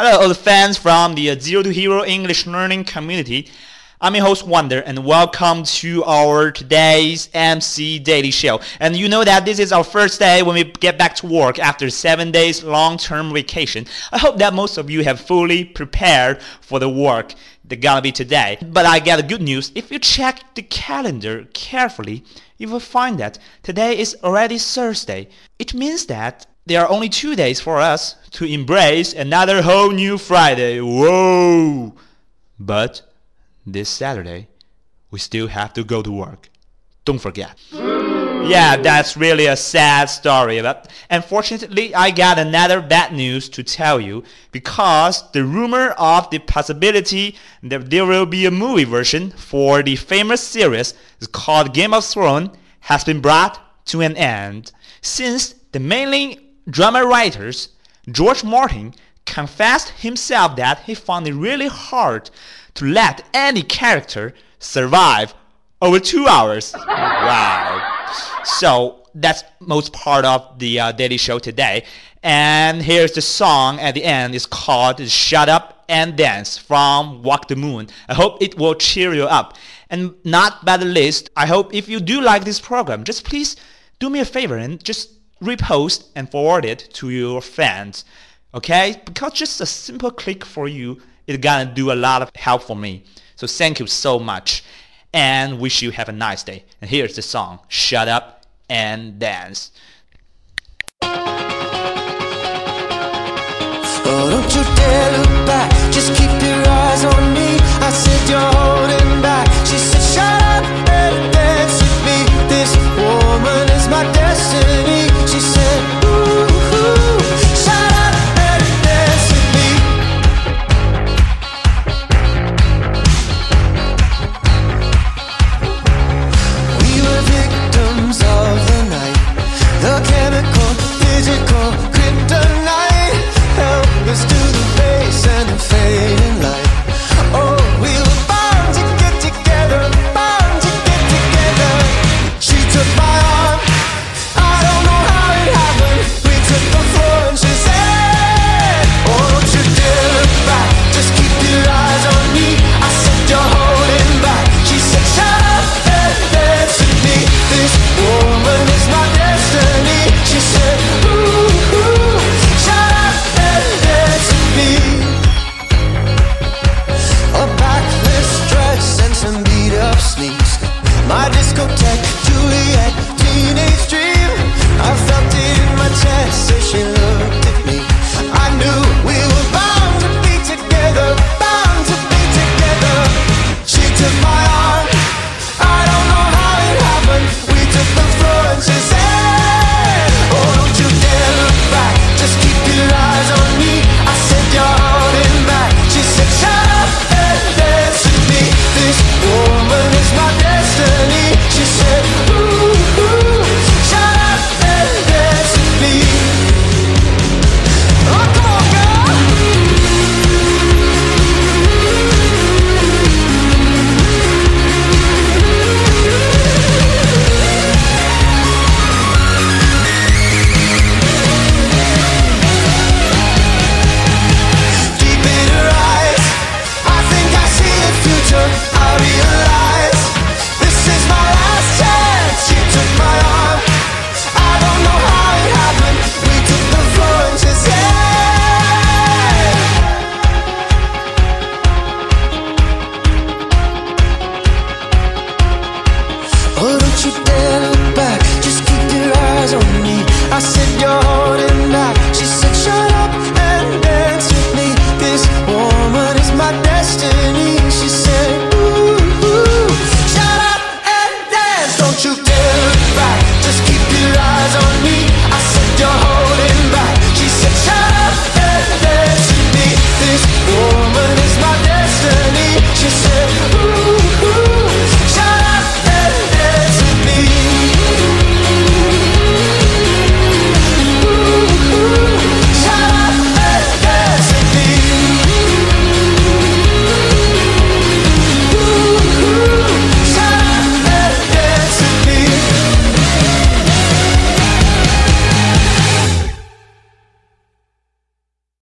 Hello, all the fans from the uh, Zero to Hero English learning community. I'm your host Wonder, and welcome to our today's MC Daily Show. And you know that this is our first day when we get back to work after seven days long-term vacation. I hope that most of you have fully prepared for the work that gonna be today. But I got good news. If you check the calendar carefully, you will find that today is already Thursday. It means that there are only two days for us to embrace another whole new Friday. Whoa! But this Saturday, we still have to go to work. Don't forget. Yeah, that's really a sad story. But unfortunately, I got another bad news to tell you because the rumor of the possibility that there will be a movie version for the famous series called Game of Thrones has been brought to an end since the mainly drama writers George Martin confessed himself that he found it really hard to let any character survive over two hours. wow. So that's most part of the uh, Daily Show today. And here's the song at the end. It's called Shut Up and Dance from Walk the Moon. I hope it will cheer you up. And not by the least, I hope if you do like this program, just please do me a favor and just repost and forward it to your friends. Okay? Because just a simple click for you is gonna do a lot of help for me. So thank you so much and wish you have a nice day. And here's the song, Shut Up and Dance. Oh, don't you dare look back, just keep your eyes on me.